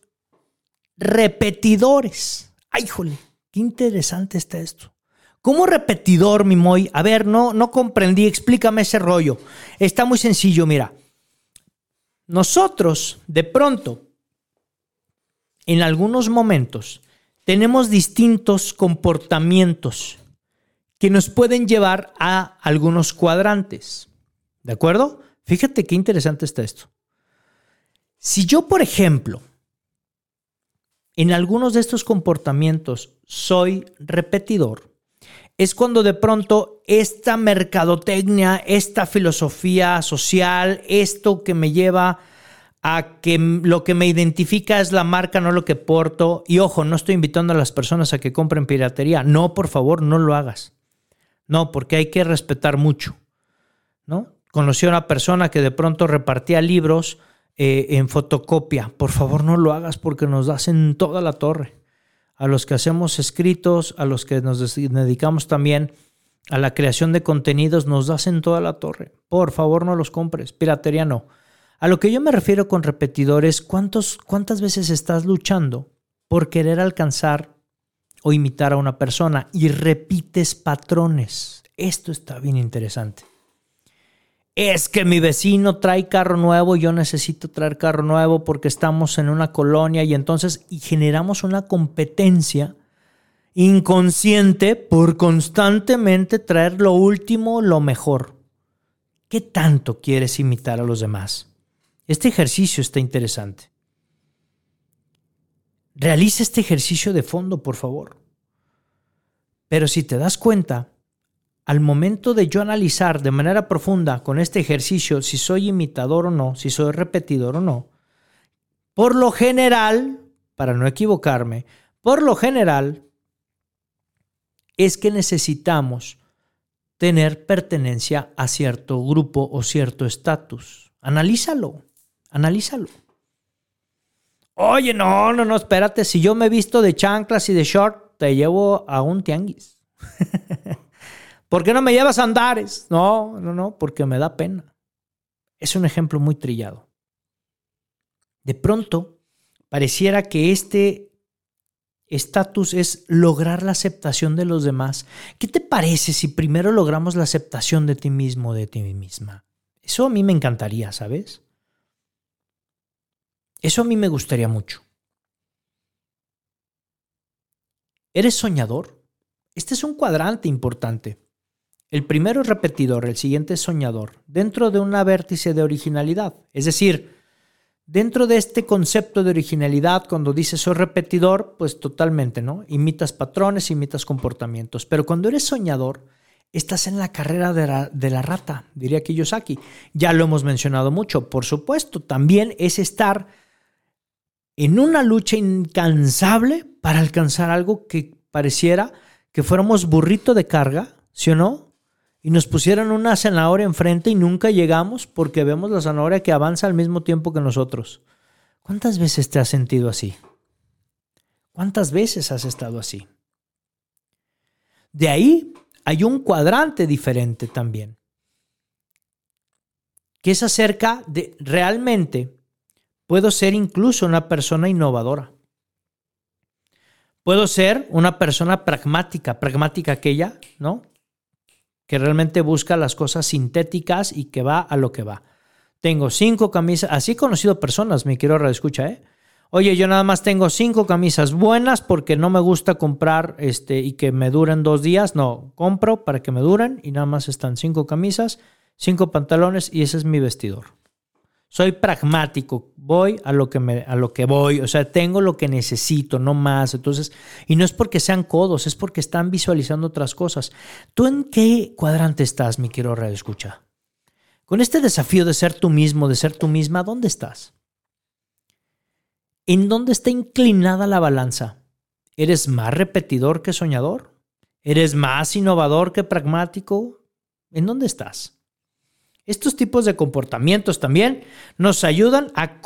A: repetidores. ¡Ay, jole! Qué interesante está esto. ¿Cómo repetidor, mi Moy? A ver, no, no comprendí, explícame ese rollo. Está muy sencillo, mira. Nosotros, de pronto, en algunos momentos, tenemos distintos comportamientos que nos pueden llevar a algunos cuadrantes. ¿De acuerdo? Fíjate qué interesante está esto. Si yo, por ejemplo, en algunos de estos comportamientos soy repetidor, es cuando de pronto esta mercadotecnia, esta filosofía social, esto que me lleva a que lo que me identifica es la marca, no lo que porto. Y ojo, no estoy invitando a las personas a que compren piratería. No, por favor, no lo hagas. No, porque hay que respetar mucho. ¿no? Conocí a una persona que de pronto repartía libros eh, en fotocopia. Por favor, no lo hagas porque nos das en toda la torre. A los que hacemos escritos, a los que nos dedicamos también a la creación de contenidos, nos das en toda la torre. Por favor, no los compres. Piratería no. A lo que yo me refiero con repetidores, ¿cuántos, ¿cuántas veces estás luchando por querer alcanzar o imitar a una persona y repites patrones? Esto está bien interesante es que mi vecino trae carro nuevo, yo necesito traer carro nuevo porque estamos en una colonia y entonces y generamos una competencia inconsciente por constantemente traer lo último, lo mejor. ¿Qué tanto quieres imitar a los demás? Este ejercicio está interesante. Realiza este ejercicio de fondo, por favor. Pero si te das cuenta, al momento de yo analizar de manera profunda con este ejercicio si soy imitador o no, si soy repetidor o no, por lo general, para no equivocarme, Por lo general, es que necesitamos tener pertenencia a cierto grupo o cierto estatus. Analízalo, analízalo. Oye, no, no, no, espérate, si yo me visto de chanclas y de short, te llevo a un tianguis. ¿Por qué no me llevas a andares? No, no, no, porque me da pena. Es un ejemplo muy trillado. De pronto, pareciera que este estatus es lograr la aceptación de los demás. ¿Qué te parece si primero logramos la aceptación de ti mismo, de ti misma? Eso a mí me encantaría, ¿sabes? Eso a mí me gustaría mucho. ¿Eres soñador? Este es un cuadrante importante. El primero es repetidor, el siguiente es soñador, dentro de una vértice de originalidad. Es decir, dentro de este concepto de originalidad, cuando dices soy repetidor, pues totalmente, ¿no? Imitas patrones, imitas comportamientos. Pero cuando eres soñador, estás en la carrera de la, de la rata, diría Kiyosaki. Ya lo hemos mencionado mucho. Por supuesto, también es estar en una lucha incansable para alcanzar algo que pareciera que fuéramos burrito de carga, ¿sí o no? Y nos pusieron una zanahoria enfrente y nunca llegamos porque vemos la zanahoria que avanza al mismo tiempo que nosotros. ¿Cuántas veces te has sentido así? ¿Cuántas veces has estado así? De ahí hay un cuadrante diferente también, que es acerca de realmente puedo ser incluso una persona innovadora. Puedo ser una persona pragmática, pragmática aquella, ¿no? Que realmente busca las cosas sintéticas y que va a lo que va. Tengo cinco camisas, así he conocido personas, mi quiero escucha, ¿eh? Oye, yo nada más tengo cinco camisas buenas porque no me gusta comprar este y que me duren dos días. No, compro para que me duren y nada más están cinco camisas, cinco pantalones y ese es mi vestidor. Soy pragmático, voy a lo que me, a lo que voy, o sea, tengo lo que necesito, no más. Entonces, y no es porque sean codos, es porque están visualizando otras cosas. ¿Tú en qué cuadrante estás, mi querido Radio Escucha? Con este desafío de ser tú mismo, de ser tú misma, ¿dónde estás? ¿En dónde está inclinada la balanza? ¿Eres más repetidor que soñador? ¿Eres más innovador que pragmático? ¿En dónde estás? Estos tipos de comportamientos también nos ayudan a,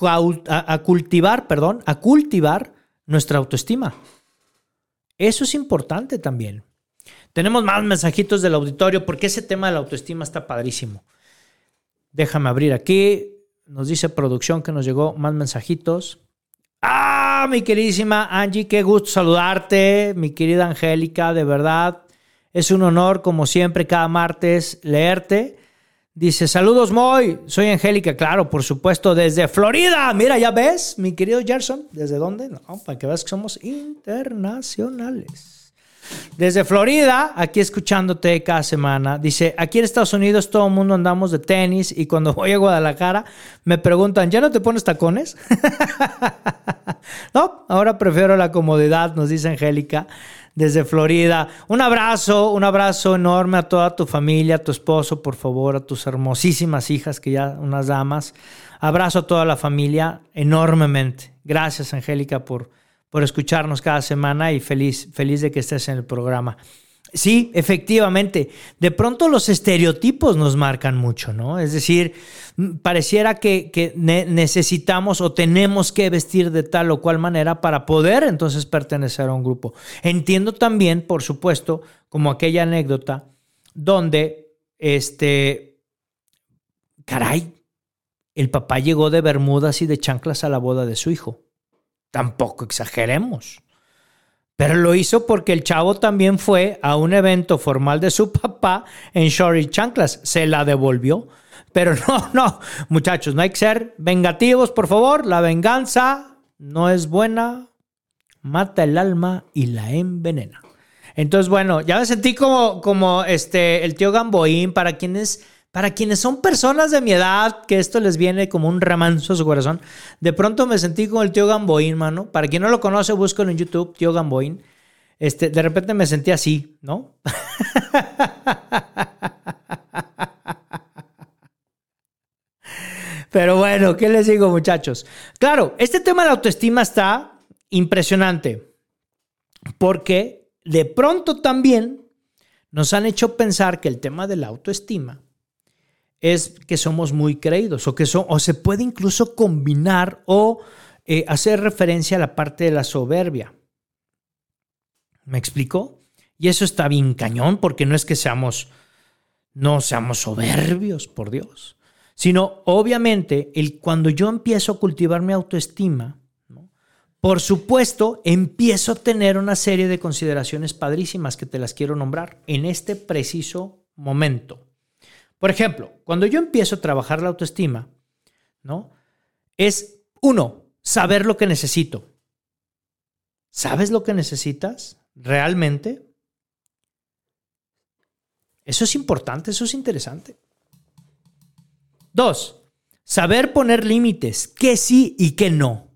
A: cultivar, perdón, a cultivar nuestra autoestima. Eso es importante también. Tenemos más mensajitos del auditorio porque ese tema de la autoestima está padrísimo. Déjame abrir aquí. Nos dice producción que nos llegó más mensajitos. Ah, mi queridísima Angie, qué gusto saludarte. Mi querida Angélica, de verdad. Es un honor, como siempre, cada martes leerte. Dice, saludos Moy, soy Angélica, claro, por supuesto, desde Florida. Mira, ya ves, mi querido Gerson, ¿desde dónde? No, para que veas que somos internacionales. Desde Florida, aquí escuchándote cada semana. Dice, aquí en Estados Unidos todo el mundo andamos de tenis y cuando voy a Guadalajara me preguntan, ¿ya no te pones tacones? no, ahora prefiero la comodidad, nos dice Angélica desde Florida. Un abrazo, un abrazo enorme a toda tu familia, a tu esposo, por favor, a tus hermosísimas hijas, que ya unas damas. Abrazo a toda la familia enormemente. Gracias, Angélica, por, por escucharnos cada semana y feliz, feliz de que estés en el programa. Sí, efectivamente. De pronto los estereotipos nos marcan mucho, ¿no? Es decir, pareciera que, necesitamos o tenemos que vestir de tal o cual manera para poder entonces pertenecer a un grupo. Entiendo también, por supuesto, como aquella anécdota donde, este, caray, el papá llegó de bermudas y de chanclas a la boda de su hijo. Tampoco exageremos. Pero lo hizo porque el chavo también fue a un evento formal de su papá en Shorty Chanclas. Se la devolvió. Pero no, no, muchachos, no hay que ser vengativos, por favor. La venganza no es buena, mata el alma y la envenena. Entonces, bueno, ya me sentí como, como este, el tío Gamboín para quienes para quienes son personas de mi edad, que esto les viene como un remanso a su corazón, de pronto me sentí como el tío Gamboín, mano. Para quien no lo conoce, búscalo en YouTube, tío Gamboín. Este, de repente me sentí así, ¿no? Pero bueno, ¿qué les digo, muchachos? Claro, este tema de la autoestima está impresionante. Porque de pronto también nos han hecho pensar que el tema de la autoestima es que somos muy creídos o que o se puede incluso combinar o eh, hacer referencia a la parte de la soberbia. ¿Me explico? Y eso está bien cañón porque no es que seamos, no seamos soberbios, por Dios, sino obviamente el, cuando yo empiezo a cultivar mi autoestima, por supuesto, empiezo a tener una serie de consideraciones padrísimas que te las quiero nombrar en este preciso momento. Por ejemplo, cuando yo empiezo a trabajar la autoestima, ¿no? Es uno, saber lo que necesito. ¿Sabes lo que necesitas realmente? Eso es importante, eso es interesante. Dos, saber poner límites, qué sí y qué no.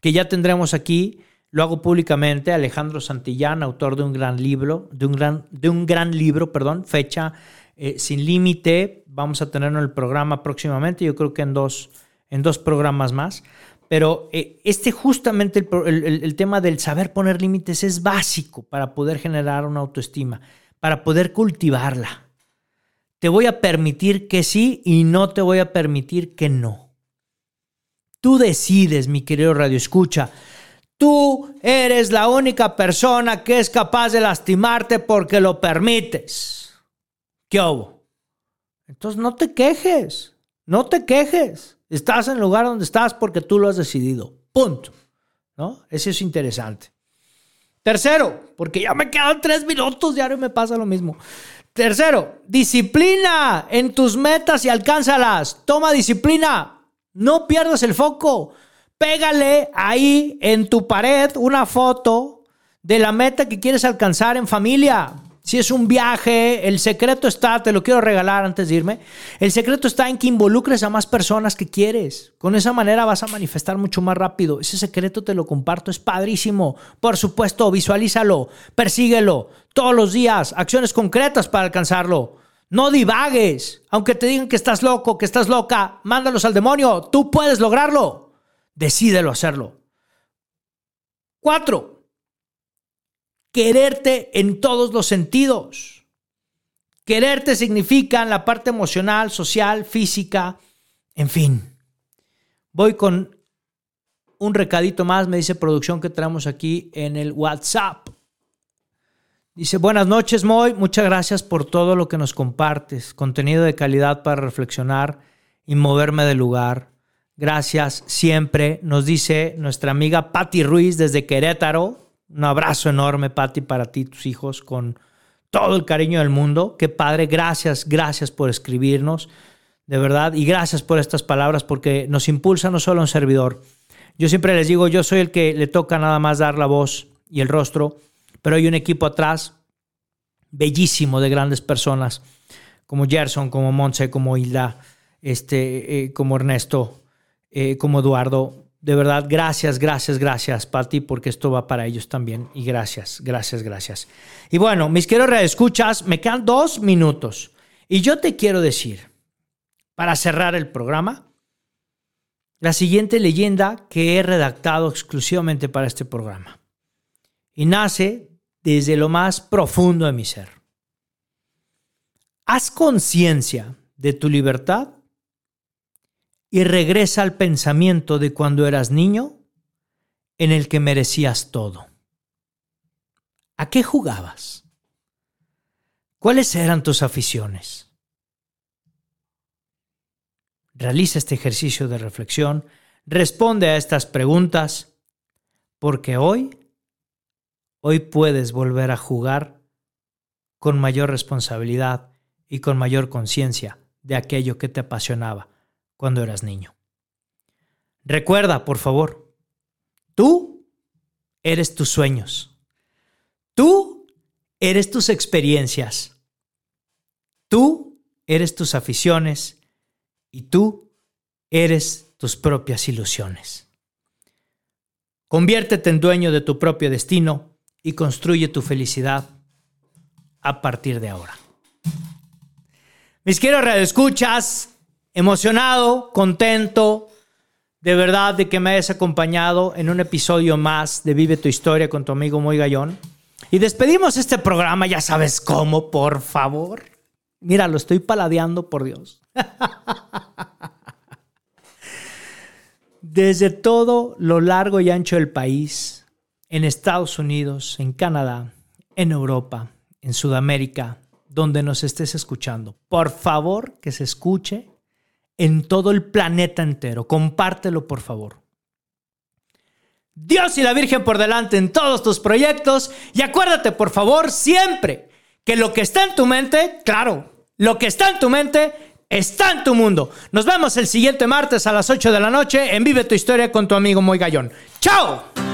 A: Que ya tendremos aquí, lo hago públicamente, Alejandro Santillán, autor de un gran libro, de un gran, de un gran libro, perdón, fecha eh, sin límite. Vamos a tenerlo en el programa próximamente, yo creo que en dos, en dos programas más. Pero eh, este justamente el, tema del saber poner límites es básico para poder generar una autoestima, para poder cultivarla. Te voy a permitir que sí y no te voy a permitir que no. Tú decides, mi querido Radio Escucha. Tú eres la única persona que es capaz de lastimarte porque lo permites. ¿Qué hubo? Entonces no te quejes, no te quejes. Estás en el lugar donde estás porque tú lo has decidido. Punto. ¿No? Eso es interesante. Tercero, porque ya me quedan tres minutos, diario me pasa lo mismo. Tercero, disciplina en tus metas y alcánzalas. Toma disciplina. No pierdas el foco. Pégale ahí en tu pared una foto de la meta que quieres alcanzar en familia. Si es un viaje, el secreto está, te lo quiero regalar antes de irme, el secreto está en que involucres a más personas que quieres. Con esa manera vas a manifestar mucho más rápido. Ese secreto te lo comparto, es padrísimo. Por supuesto, visualízalo, persíguelo todos los días, acciones concretas para alcanzarlo. No divagues, aunque te digan que estás loco, que estás loca, mándalos al demonio, tú puedes lograrlo. Decídelo hacerlo. Cuatro, quererte en todos los sentidos. Quererte significa en la parte emocional, social, física, en fin. Voy con un recadito más, me dice producción que traemos aquí en el WhatsApp. Dice, buenas noches, Moy. Muchas gracias por todo lo que nos compartes. Contenido de calidad para reflexionar y moverme del lugar. Gracias siempre, nos dice nuestra amiga Patti Ruiz desde Querétaro. Un abrazo enorme, Patti, para ti tus hijos, con todo el cariño del mundo. Qué padre, gracias, gracias por escribirnos, de verdad, y gracias por estas palabras, porque nos impulsa no solo un servidor. Yo siempre les digo, yo soy el que le toca nada más dar la voz y el rostro, pero hay un equipo atrás bellísimo de grandes personas, como Gerson, como Monse, como Hilda, este, eh, como Ernesto, eh, como Eduardo, de verdad, gracias, gracias, gracias, Pati, porque esto va para ellos también. Y gracias, gracias, gracias. Y bueno, mis queridos reescuchas, me quedan dos minutos. Y yo te quiero decir, para cerrar el programa, la siguiente leyenda que he redactado exclusivamente para este programa. Y nace desde lo más profundo de mi ser. Haz conciencia de tu libertad y regresa al pensamiento de cuando eras niño en el que merecías todo. ¿A qué jugabas? ¿Cuáles eran tus aficiones? Realiza este ejercicio de reflexión, responde a estas preguntas, porque hoy, hoy puedes volver a jugar con mayor responsabilidad y con mayor conciencia de aquello que te apasionaba cuando eras niño. Recuerda, por favor, tú eres tus sueños. Tú eres tus experiencias. Tú eres tus aficiones y tú eres tus propias ilusiones. Conviértete en dueño de tu propio destino y construye tu felicidad a partir de ahora. Mis queridos radioescuchas, emocionado, contento de verdad de que me hayas acompañado en un episodio más de Vive tu historia con tu amigo Muy Gallón. Y despedimos este programa, ya sabes cómo, por favor. Mira, lo estoy paladeando, por Dios. Desde todo lo largo y ancho del país, en Estados Unidos, en Canadá, en Europa, en Sudamérica, donde nos estés escuchando, por favor que se escuche en todo el planeta entero. Compártelo, por favor. Dios y la Virgen por delante en todos tus proyectos. Y acuérdate, por favor, siempre que lo que está en tu mente, claro, lo que está en tu mente está en tu mundo. Nos vemos el siguiente martes a las 8 de la noche en Vive tu Historia con tu amigo Moy Gallón. ¡Chao!